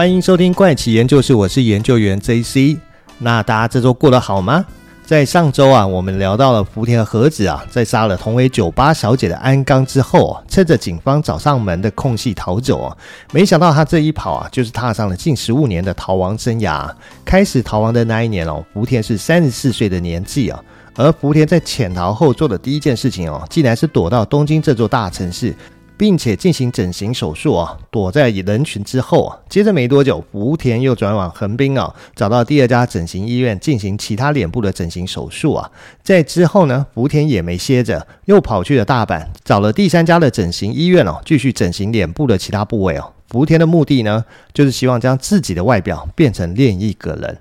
欢迎收听怪奇研究室，我是研究员 JC。那大家这周过得好吗？在上周啊，我们聊到了福田和子啊，在杀了同为酒吧小姐的安冈之后啊，趁着警方找上门的空隙逃走啊。没想到他这一跑啊，就是踏上了近十五年的逃亡生涯。开始逃亡的那一年哦，福田是三十四岁的年纪啊。而福田在潜逃后做的第一件事情哦，竟然是躲到东京这座大城市。并且进行整形手术啊，躲在人群之后啊。接着没多久，福田又转往横滨啊，找到第二家整形医院进行其他脸部的整形手术啊。在之后呢，福田也没歇着，又跑去了大阪，找了第三家的整形医院哦，继续整形脸部的其他部位哦。福田的目的呢，就是希望将自己的外表变成另一个人。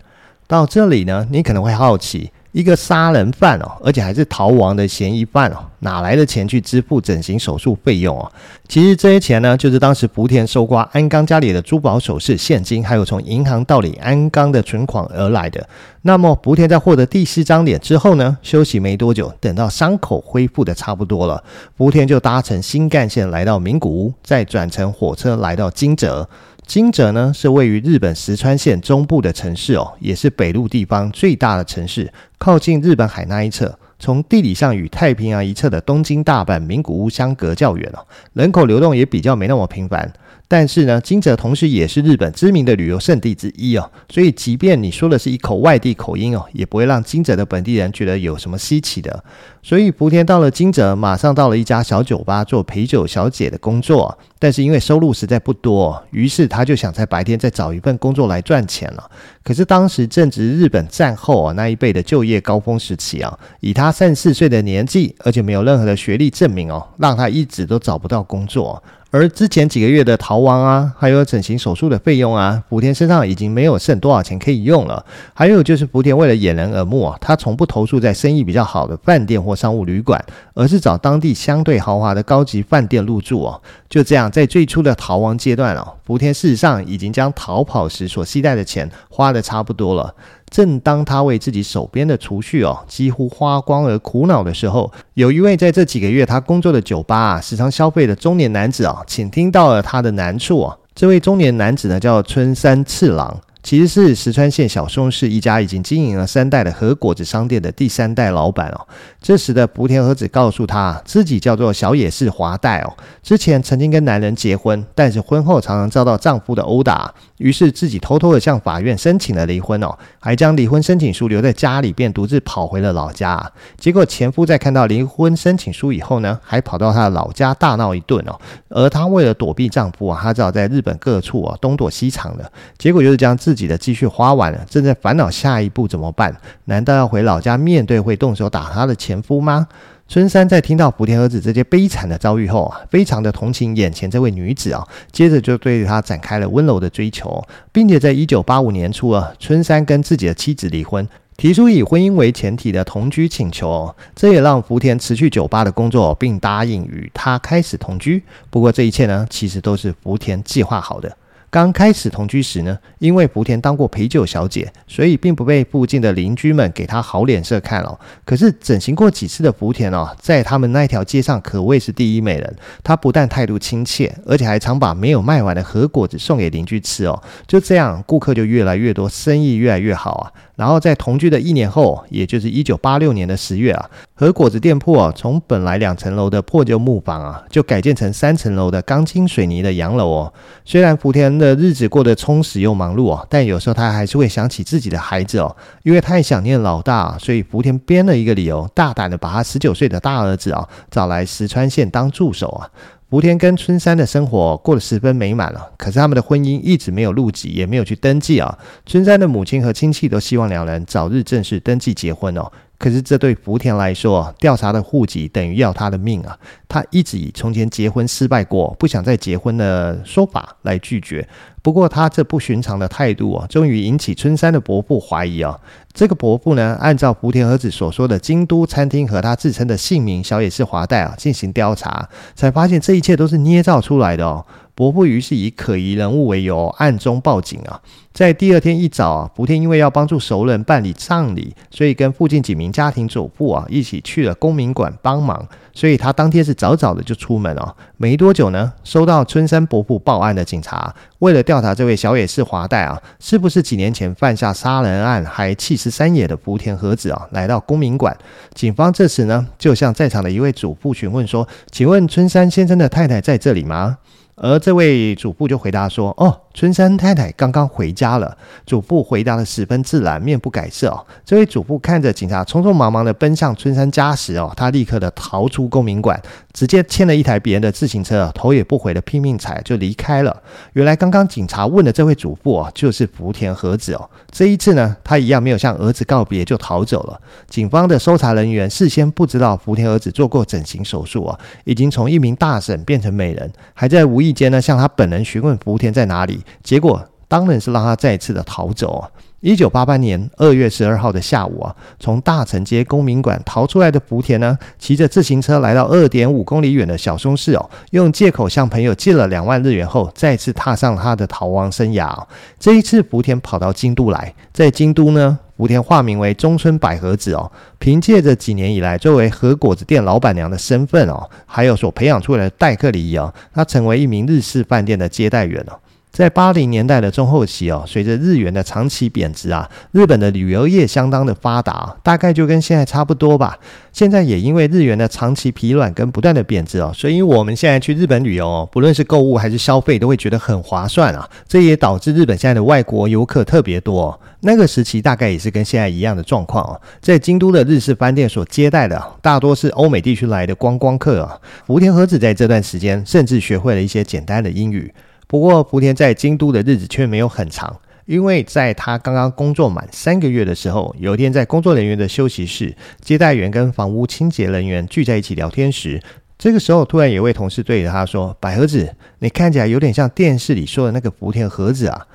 到这里呢，你可能会好奇。一个杀人犯哦，而且还是逃亡的嫌疑犯哦，哪来的钱去支付整形手术费用哦？其实这些钱呢，就是当时福田搜刮安冈家里的珠宝首饰、现金，还有从银行盗领安冈的存款而来的。那么福田在获得第四张脸之后呢，休息没多久，等到伤口恢复的差不多了，福田就搭乘新干线来到名古屋，再转乘火车来到金泽。金泽呢，是位于日本石川县中部的城市哦，也是北陆地方最大的城市，靠近日本海那一侧。从地理上与太平洋一侧的东京、大阪、名古屋相隔较远哦，人口流动也比较没那么频繁。但是呢，金泽同时也是日本知名的旅游胜地之一哦，所以即便你说的是一口外地口音哦，也不会让金泽的本地人觉得有什么稀奇的。所以福田到了金泽，马上到了一家小酒吧做陪酒小姐的工作。但是因为收入实在不多，于是他就想在白天再找一份工作来赚钱了。可是当时正值日本战后啊那一辈的就业高峰时期啊，以他三十四岁的年纪，而且没有任何的学历证明哦，让他一直都找不到工作。而之前几个月的逃亡啊，还有整形手术的费用啊，福田身上已经没有剩多少钱可以用了。还有就是福田为了掩人耳目啊，他从不投诉在生意比较好的饭店或商务旅馆，而是找当地相对豪华的高级饭店入住哦。就这样，在最初的逃亡阶段哦，福田事实上已经将逃跑时所携带的钱花得差不多了。正当他为自己手边的储蓄哦几乎花光而苦恼的时候，有一位在这几个月他工作的酒吧啊时常消费的中年男子啊，请听到了他的难处啊。这位中年男子呢叫春山次郎。其实是石川县小松市一家已经经营了三代的和果子商店的第三代老板哦。这时的福田和子告诉他，自己叫做小野市华代哦。之前曾经跟男人结婚，但是婚后常常遭到丈夫的殴打，于是自己偷偷的向法院申请了离婚哦，还将离婚申请书留在家里，便独自跑回了老家。结果前夫在看到离婚申请书以后呢，还跑到他的老家大闹一顿哦。而她为了躲避丈夫啊，她只好在日本各处啊东躲西藏的，结果就是将自自己的积蓄花完了，正在烦恼下一步怎么办？难道要回老家面对会动手打她的前夫吗？春山在听到福田和子这些悲惨的遭遇后啊，非常的同情眼前这位女子啊，接着就对她展开了温柔的追求，并且在一九八五年初啊，春山跟自己的妻子离婚，提出以婚姻为前提的同居请求，这也让福田辞去酒吧的工作，并答应与她开始同居。不过这一切呢，其实都是福田计划好的。刚开始同居时呢，因为福田当过陪酒小姐，所以并不被附近的邻居们给她好脸色看哦。可是整形过几次的福田哦，在他们那条街上可谓是第一美人。她不但态度亲切，而且还常把没有卖完的和果子送给邻居吃哦。就这样，顾客就越来越多，生意越来越好啊。然后在同居的一年后，也就是一九八六年的十月啊，和果子店铺啊，从本来两层楼的破旧木房啊，就改建成三层楼的钢筋水泥的洋楼哦。虽然福田的日子过得充实又忙碌哦，但有时候他还是会想起自己的孩子哦，因为太想念老大，所以福田编了一个理由，大胆的把他十九岁的大儿子啊找来石川县当助手啊。福田跟春山的生活过得十分美满了，可是他们的婚姻一直没有入籍，也没有去登记啊。春山的母亲和亲戚都希望两人早日正式登记结婚哦。可是这对福田来说，调查的户籍等于要他的命啊！他一直以从前结婚失败过，不想再结婚的说法来拒绝。不过他这不寻常的态度啊，终于引起春山的伯父怀疑啊。这个伯父呢，按照福田和子所说的京都餐厅和他自称的姓名小野寺华代啊进行调查，才发现这一切都是捏造出来的哦。伯父于是以可疑人物为由，暗中报警啊。在第二天一早啊，福田因为要帮助熟人办理葬礼，所以跟附近几名家庭主妇啊一起去了公民馆帮忙。所以他当天是早早的就出门哦。没多久呢，收到春山伯父报案的警察，为了调查这位小野市华代啊，是不是几年前犯下杀人案还弃尸山野的福田和子啊，来到公民馆。警方这时呢，就向在场的一位主妇询问说：“请问春山先生的太太在这里吗？”而这位主妇就回答说：“哦。”春山太太刚刚回家了，主妇回答的十分自然，面不改色哦。这位主妇看着警察匆匆忙忙的奔向春山家时哦，他立刻的逃出公民馆，直接牵了一台别人的自行车，头也不回的拼命踩就离开了。原来刚刚警察问的这位主妇哦，就是福田和子哦。这一次呢，他一样没有向儿子告别就逃走了。警方的搜查人员事先不知道福田儿子做过整形手术哦，已经从一名大婶变成美人，还在无意间呢向他本人询问福田在哪里。结果当然是让他再次的逃走！一九八八年二月十二号的下午啊，从大城街公民馆逃出来的福田呢，骑着自行车来到二点五公里远的小松市哦，用借口向朋友借了两万日元后，再次踏上了他的逃亡生涯。这一次福田跑到京都来，在京都呢，福田化名为中村百合子哦，凭借着几年以来作为和果子店老板娘的身份哦，还有所培养出来的待客礼仪哦，他成为一名日式饭店的接待员哦。在八零年代的中后期哦，随着日元的长期贬值啊，日本的旅游业相当的发达，大概就跟现在差不多吧。现在也因为日元的长期疲软跟不断的贬值哦，所以我们现在去日本旅游哦，不论是购物还是消费，都会觉得很划算啊。这也导致日本现在的外国游客特别多。那个时期大概也是跟现在一样的状况哦。在京都的日式饭店所接待的大多是欧美地区来的观光客啊。福田和子在这段时间甚至学会了一些简单的英语。不过，福田在京都的日子却没有很长，因为在他刚刚工作满三个月的时候，有一天在工作人员的休息室，接待员跟房屋清洁人员聚在一起聊天时，这个时候突然有位同事对着他说：“百合子，你看起来有点像电视里说的那个福田和子啊。”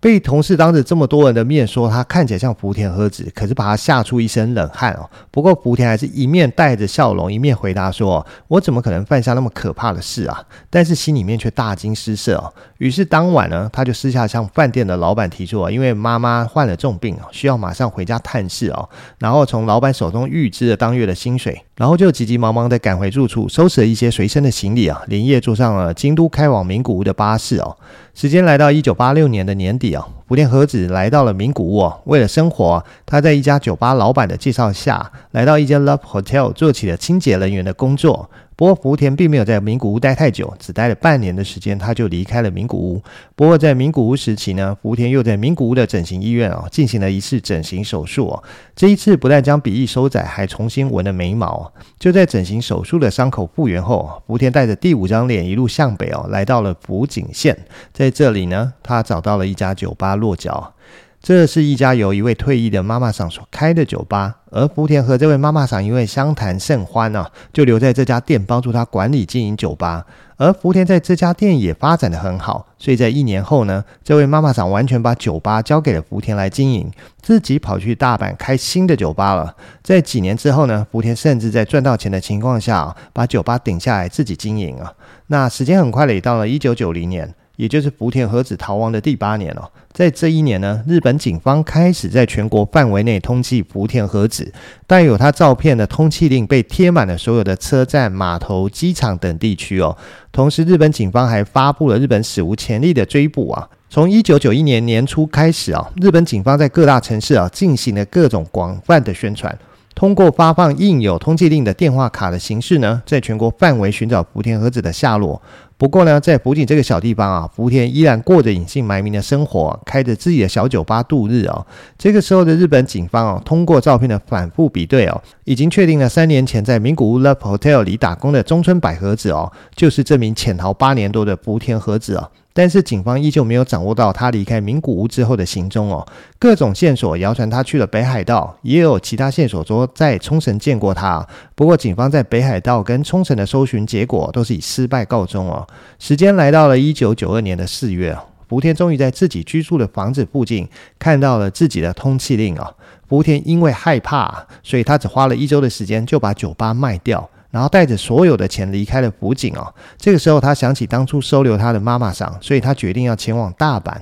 被同事当着这么多人的面说他看起来像福田和子，可是把他吓出一身冷汗哦。不过福田还是一面带着笑容，一面回答说：“我怎么可能犯下那么可怕的事啊？”但是心里面却大惊失色哦。于是当晚呢，他就私下向饭店的老板提出啊，因为妈妈患了重病，需要马上回家探视哦。然后从老板手中预支了当月的薪水，然后就急急忙忙的赶回住处，收拾了一些随身的行李啊，连夜坐上了京都开往名古屋的巴士哦。时间来到一九八六年的年底啊，福田和子来到了名古屋。为了生活，他在一家酒吧老板的介绍下，来到一间 Love Hotel 做起了清洁人员的工作。不过福田并没有在名古屋待太久，只待了半年的时间，他就离开了名古屋。不过在名古屋时期呢，福田又在名古屋的整形医院啊进行了一次整形手术哦。这一次不但将鼻翼收窄，还重新纹了眉毛。就在整形手术的伤口复原后，福田带着第五张脸一路向北哦，来到了福井县。在这里呢，他找到了一家酒吧落脚。这是一家由一位退役的妈妈桑所开的酒吧，而福田和这位妈妈桑因为相谈甚欢啊，就留在这家店帮助他管理经营酒吧。而福田在这家店也发展得很好，所以在一年后呢，这位妈妈桑完全把酒吧交给了福田来经营，自己跑去大阪开新的酒吧了。在几年之后呢，福田甚至在赚到钱的情况下啊，把酒吧顶下来自己经营啊。那时间很快的也到了一九九零年。也就是福田和子逃亡的第八年了。在这一年呢，日本警方开始在全国范围内通缉福田和子，带有他照片的通缉令被贴满了所有的车站、码头、机场等地区哦。同时，日本警方还发布了日本史无前例的追捕啊！从一九九一年年初开始啊，日本警方在各大城市啊进行了各种广泛的宣传。通过发放印有通缉令的电话卡的形式呢，在全国范围寻找福田和子的下落。不过呢，在福井这个小地方啊，福田依然过着隐姓埋名的生活，开着自己的小酒吧度日哦。这个时候的日本警方哦，通过照片的反复比对哦，已经确定了三年前在名古屋 Love Hotel 里打工的中村百合子哦，就是这名潜逃八年多的福田和子哦。但是警方依旧没有掌握到他离开名古屋之后的行踪哦，各种线索谣传他去了北海道，也有其他线索说在冲绳见过他。不过警方在北海道跟冲绳的搜寻结果都是以失败告终哦。时间来到了一九九二年的四月，福田终于在自己居住的房子附近看到了自己的通缉令啊。福田因为害怕，所以他只花了一周的时间就把酒吧卖掉。然后带着所有的钱离开了福井哦。这个时候，他想起当初收留他的妈妈桑，所以他决定要前往大阪。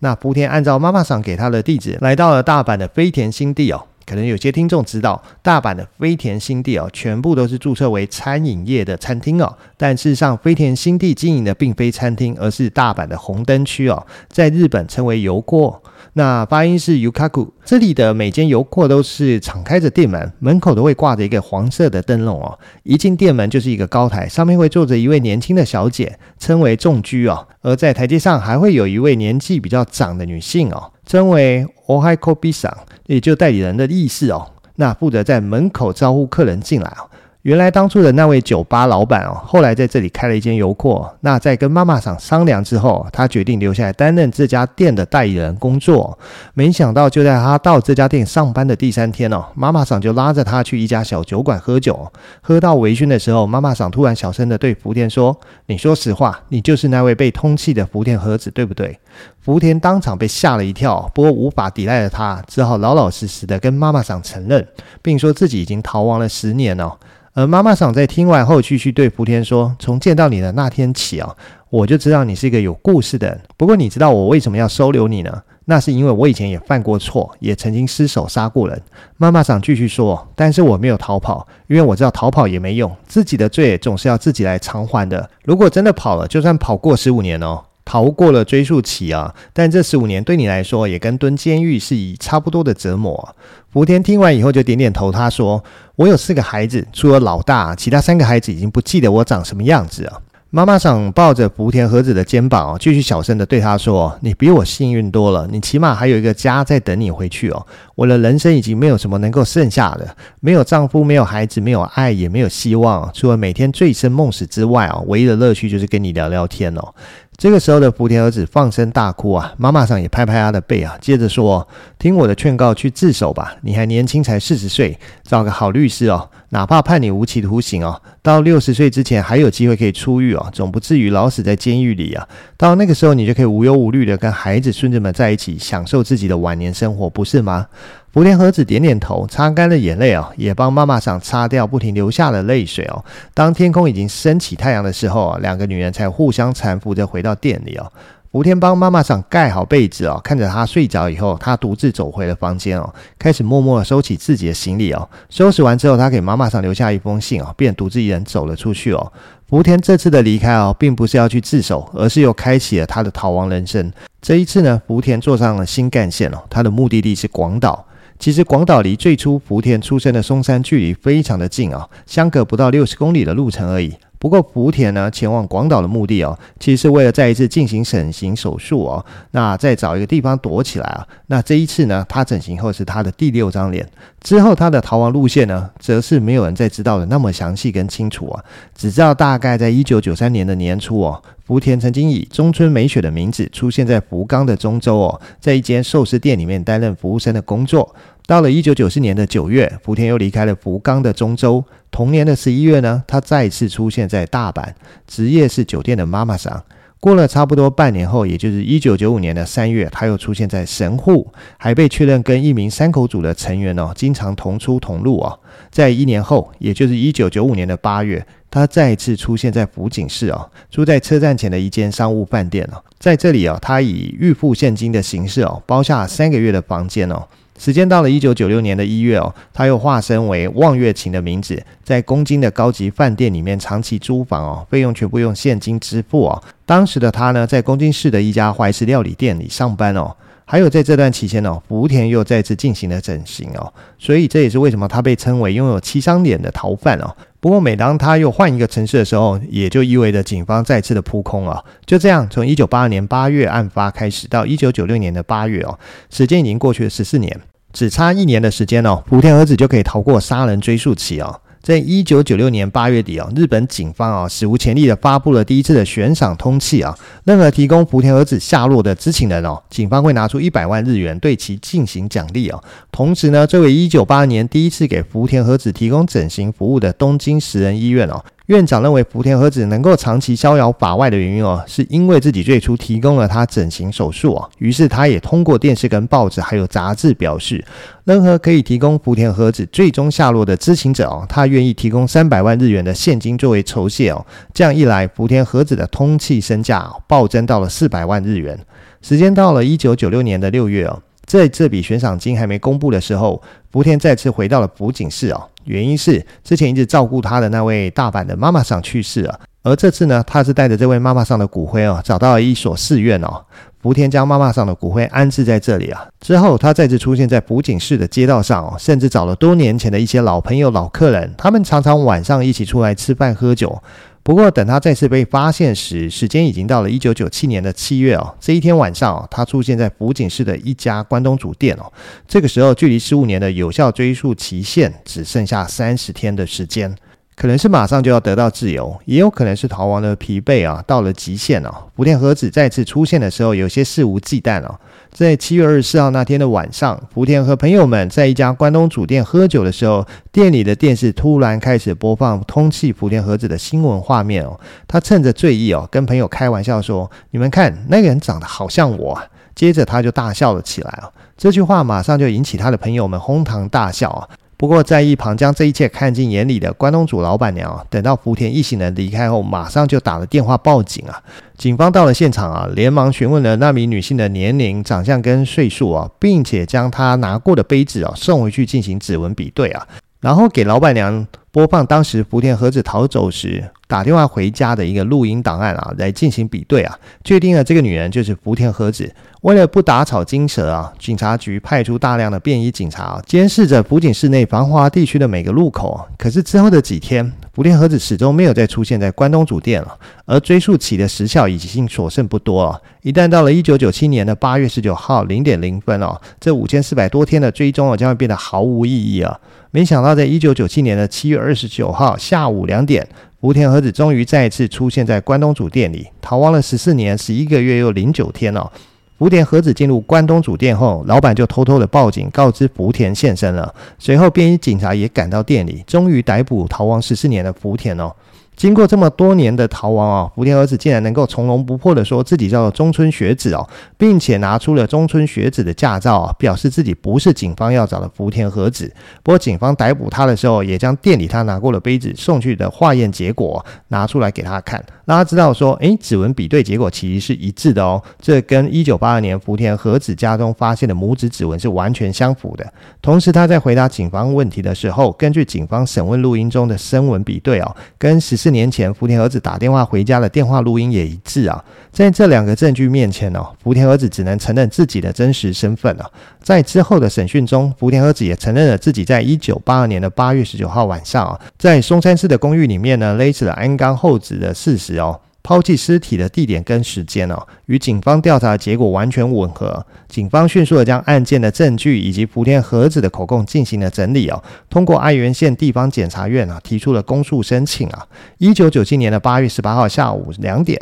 那福田按照妈妈桑给他的地址，来到了大阪的飞田新地哦。可能有些听众知道，大阪的飞田新地哦，全部都是注册为餐饮业的餐厅哦。但事实上，飞田新地经营的并非餐厅，而是大阪的红灯区哦，在日本称为油锅。那发音是 Yukaku，这里的每间油库都是敞开着店门，门口都会挂着一个黄色的灯笼哦。一进店门就是一个高台，上面会坐着一位年轻的小姐，称为仲居哦。而在台阶上还会有一位年纪比较长的女性哦，称为 Ohaikobi-san，也就代理人的意思哦。那负责在门口招呼客人进来哦。原来当初的那位酒吧老板哦，后来在这里开了一间油库。那在跟妈妈桑商量之后，他决定留下来担任这家店的代理人工作。没想到就在他到这家店上班的第三天哦，妈妈桑就拉着他去一家小酒馆喝酒。喝到微醺的时候，妈妈桑突然小声的对福田说：“你说实话，你就是那位被通缉的福田和子，对不对？”福田当场被吓了一跳，不过无法抵赖的他只好老老实实的跟妈妈桑承认，并说自己已经逃亡了十年哦。而妈妈桑在听完后，继续对福田说：“从见到你的那天起啊，我就知道你是一个有故事的人。不过，你知道我为什么要收留你呢？那是因为我以前也犯过错，也曾经失手杀过人。”妈妈桑继续说：“但是我没有逃跑，因为我知道逃跑也没用，自己的罪总是要自己来偿还的。如果真的跑了，就算跑过十五年哦。”逃过了追诉期啊，但这十五年对你来说也跟蹲监狱是以差不多的折磨。福田听完以后就点点头，他说：“我有四个孩子，除了老大，其他三个孩子已经不记得我长什么样子了。”妈妈想抱着福田和子的肩膀，继续小声的对他说：“你比我幸运多了，你起码还有一个家在等你回去哦。我的人生已经没有什么能够剩下的，没有丈夫，没有孩子，没有爱，也没有希望，除了每天醉生梦死之外啊，唯一的乐趣就是跟你聊聊天哦。”这个时候的福田儿子放声大哭啊，妈妈桑也拍拍他的背啊，接着说：“听我的劝告，去自首吧。你还年轻，才四十岁，找个好律师哦，哪怕判你无期徒刑哦，到六十岁之前还有机会可以出狱哦，总不至于老死在监狱里啊。到那个时候，你就可以无忧无虑的跟孩子孙子们在一起，享受自己的晚年生活，不是吗？”福田和子点点头，擦干了眼泪哦，也帮妈妈桑擦掉不停流下的泪水哦。当天空已经升起太阳的时候啊，两个女人才互相搀扶着回到店里哦。福田帮妈妈桑盖好被子哦，看着她睡着以后，他独自走回了房间哦，开始默默的收起自己的行李哦。收拾完之后，他给妈妈桑留下一封信哦，便独自一人走了出去哦。福田这次的离开哦，并不是要去自首，而是又开启了他的逃亡人生。这一次呢，福田坐上了新干线哦，他的目的地是广岛。其实广岛离最初福田出生的松山距离非常的近啊，相隔不到六十公里的路程而已。不过福田呢，前往广岛的目的哦，其实是为了再一次进行整形手术哦，那再找一个地方躲起来啊。那这一次呢，他整形后是他的第六张脸。之后他的逃亡路线呢，则是没有人再知道的那么详细跟清楚啊，只知道大概在一九九三年的年初哦，福田曾经以中村美雪的名字出现在福冈的中洲哦，在一间寿司店里面担任服务生的工作。到了一九九四年的九月，福田又离开了福冈的中洲。同年的十一月呢，他再次出现在大阪，职业是酒店的妈妈桑。过了差不多半年后，也就是一九九五年的三月，他又出现在神户，还被确认跟一名山口组的成员哦，经常同出同入哦。在一年后，也就是一九九五年的八月，他再一次出现在福井市哦，住在车站前的一间商务饭店哦，在这里哦，他以预付现金的形式哦，包下三个月的房间哦。时间到了一九九六年的一月哦，他又化身为望月晴的名字，在东京的高级饭店里面长期租房哦，费用全部用现金支付哦。当时的他呢，在东京市的一家怀石料理店里上班哦。还有在这段期间哦，福田又再次进行了整形哦，所以这也是为什么他被称为拥有七张脸的逃犯哦。不过每当他又换一个城市的时候，也就意味着警方再次的扑空啊。就这样，从一九八二年八月案发开始，到一九九六年的八月哦，时间已经过去了十四年，只差一年的时间哦，福田儿子就可以逃过杀人追诉期哦。在一九九六年八月底啊，日本警方啊史无前例的发布了第一次的悬赏通气啊，任何提供福田和子下落的知情人哦，警方会拿出一百万日元对其进行奖励啊。同时呢，这位一九八年第一次给福田和子提供整形服务的东京食人医院哦，院长认为福田和子能够长期逍遥法外的原因哦，是因为自己最初提供了他整形手术哦，于是他也通过电视跟报纸还有杂志表示，任何可以提供福田和子最终下落的知情者哦，他愿意提供三百万日元的现金作为酬谢哦。这样一来，福田和子的通缉身价暴增到了四百万日元。时间到了一九九六年的六月哦。在这笔悬赏金还没公布的时候，福田再次回到了福井市哦。原因是之前一直照顾他的那位大阪的妈妈上去世了，而这次呢，他是带着这位妈妈上的骨灰哦，找到了一所寺院哦。福田将妈妈上的骨灰安置在这里啊。之后，他再次出现在福井市的街道上哦，甚至找了多年前的一些老朋友、老客人，他们常常晚上一起出来吃饭喝酒。不过，等他再次被发现时，时间已经到了一九九七年的七月哦。这一天晚上，他出现在福井市的一家关东煮店哦。这个时候，距离十五年的有效追诉期限只剩下三十天的时间，可能是马上就要得到自由，也有可能是逃亡的疲惫啊，到了极限哦。福田和子再次出现的时候，有些肆无忌惮哦。在七月二十四号那天的晚上，福田和朋友们在一家关东煮店喝酒的时候，店里的电视突然开始播放通气福田和子的新闻画面哦。他趁着醉意哦，跟朋友开玩笑说：“你们看，那个人长得好像我。”接着他就大笑了起来哦。这句话马上就引起他的朋友们哄堂大笑啊。不过，在一旁将这一切看进眼里的关东煮老板娘啊，等到福田一行人离开后，马上就打了电话报警啊！警方到了现场啊，连忙询问了那名女性的年龄、长相跟岁数啊，并且将她拿过的杯子啊送回去进行指纹比对啊，然后给老板娘播放当时福田和子逃走时打电话回家的一个录音档案啊，来进行比对啊，确定了这个女人就是福田和子。为了不打草惊蛇啊，警察局派出大量的便衣警察啊，监视着福井市内繁华地区的每个路口。可是之后的几天，福田和子始终没有再出现在关东煮店了，而追溯起的时效已经所剩不多了。一旦到了一九九七年的八月十九号零点零分哦，这五千四百多天的追踪啊，将会变得毫无意义啊！没想到，在一九九七年的七月二十九号下午两点，福田和子终于再一次出现在关东煮店里，逃亡了十四年十一个月又零九天哦。福田和子进入关东煮店后，老板就偷偷的报警，告知福田现身了。随后，便衣警察也赶到店里，终于逮捕逃亡十四年的福田哦。经过这么多年的逃亡啊，福田和子竟然能够从容不迫地说自己叫做中村学子哦，并且拿出了中村学子的驾照啊，表示自己不是警方要找的福田和子。不过警方逮捕他的时候，也将店里他拿过的杯子送去的化验结果拿出来给他看，让他知道说，诶，指纹比对结果其实是一致的哦，这跟一九八二年福田和子家中发现的拇指指纹是完全相符的。同时他在回答警方问题的时候，根据警方审问录音中的声纹比对哦，跟十四。四年前，福田儿子打电话回家的电话录音也一致啊。在这两个证据面前呢，福田儿子只能承认自己的真实身份了。在之后的审讯中，福田儿子也承认了自己在一九八二年的八月十九号晚上啊，在松山市的公寓里面呢，勒死了安冈厚子的事实哦。抛弃尸体的地点跟时间哦，与警方调查的结果完全吻合。警方迅速的将案件的证据以及福田和子的口供进行了整理哦，通过爱媛县地方检察院啊提出了公诉申请啊。一九九七年的八月十八号下午两点。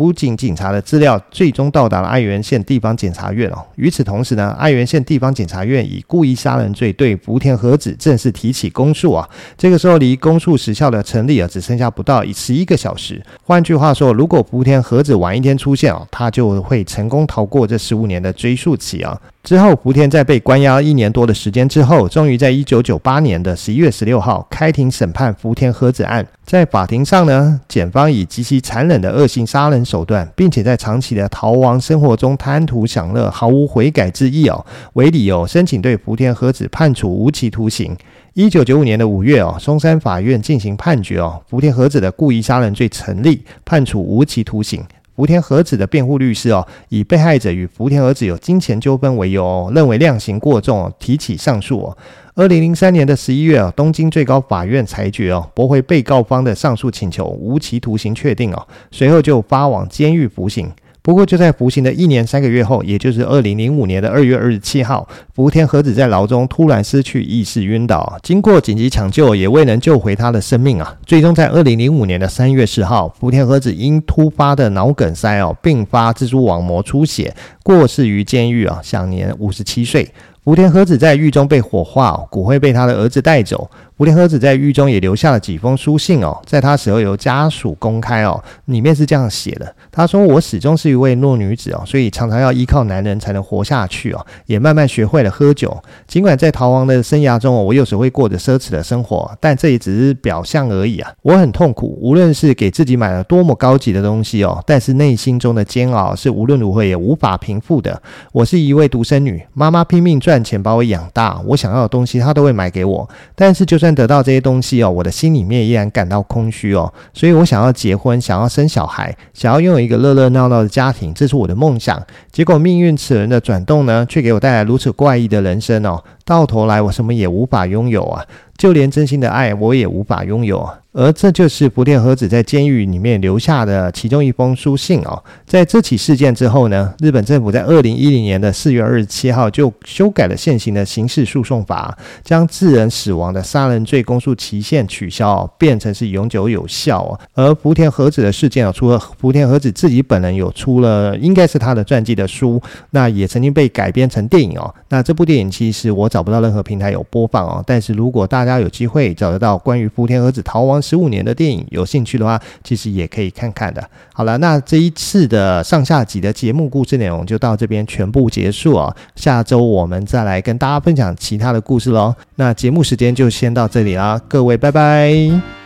福井警察的资料最终到达了爱媛县地方检察院哦。与此同时呢，爱媛县地方检察院以故意杀人罪对福田和子正式提起公诉啊。这个时候离公诉时效的成立啊，只剩下不到十一个小时。换句话说，如果福田和子晚一天出现哦，他就会成功逃过这十五年的追诉期啊。之后，福田在被关押一年多的时间之后，终于在一九九八年的十一月十六号开庭审判福田和子案。在法庭上呢，检方以极其残忍的恶性杀人手段，并且在长期的逃亡生活中贪图享乐、毫无悔改之意哦为理由，申请对福田和子判处无期徒刑。一九九五年的五月哦，松山法院进行判决哦，福田和子的故意杀人罪成立，判处无期徒刑。福田和子的辩护律师哦，以被害者与福田和子有金钱纠纷为由哦，认为量刑过重哦，提起上诉哦。二零零三年的十一月啊，东京最高法院裁决哦，驳回被告方的上诉请求，无期徒刑确定哦，随后就发往监狱服刑。不过，就在服刑的一年三个月后，也就是二零零五年的二月二十七号，福田和子在牢中突然失去意识晕倒，经过紧急抢救，也未能救回他的生命啊。最终在二零零五年的三月四号，福田和子因突发的脑梗塞哦，并发蜘蛛网膜出血，过世于监狱啊，享年五十七岁。福田和子在狱中被火化，骨灰被他的儿子带走。福田和子在狱中也留下了几封书信哦，在他死后由家属公开哦，里面是这样写的：他说我始终是一位弱女子哦，所以常常要依靠男人才能活下去哦，也慢慢学会了喝酒。尽管在逃亡的生涯中哦，我有时会过着奢侈的生活，但这也只是表象而已啊。我很痛苦，无论是给自己买了多么高级的东西哦，但是内心中的煎熬是无论如何也无法平复的。我是一位独生女，妈妈拼命赚钱把我养大，我想要的东西她都会买给我，但是就算得到这些东西哦，我的心里面依然感到空虚哦。所以我想要结婚，想要生小孩，想要拥有一个热热闹闹的家庭，这是我的梦想。结果命运齿轮的转动呢，却给我带来如此怪异的人生哦。到头来，我什么也无法拥有啊，就连真心的爱我也无法拥有。而这就是福田和子在监狱里面留下的其中一封书信哦。在这起事件之后呢，日本政府在二零一零年的四月二十七号就修改了现行的刑事诉讼法，将致人死亡的杀人罪公诉期限取消，变成是永久有效。而福田和子的事件哦，除了福田和子自己本人有出了，应该是他的传记的书，那也曾经被改编成电影哦。那这部电影其实我找不到任何平台有播放哦，但是如果大家有机会找得到关于福田和子逃亡十五年的电影，有兴趣的话，其实也可以看看的。好了，那这一次的上下集的节目故事内容就到这边全部结束哦。下周我们再来跟大家分享其他的故事喽。那节目时间就先到这里啦，各位拜拜。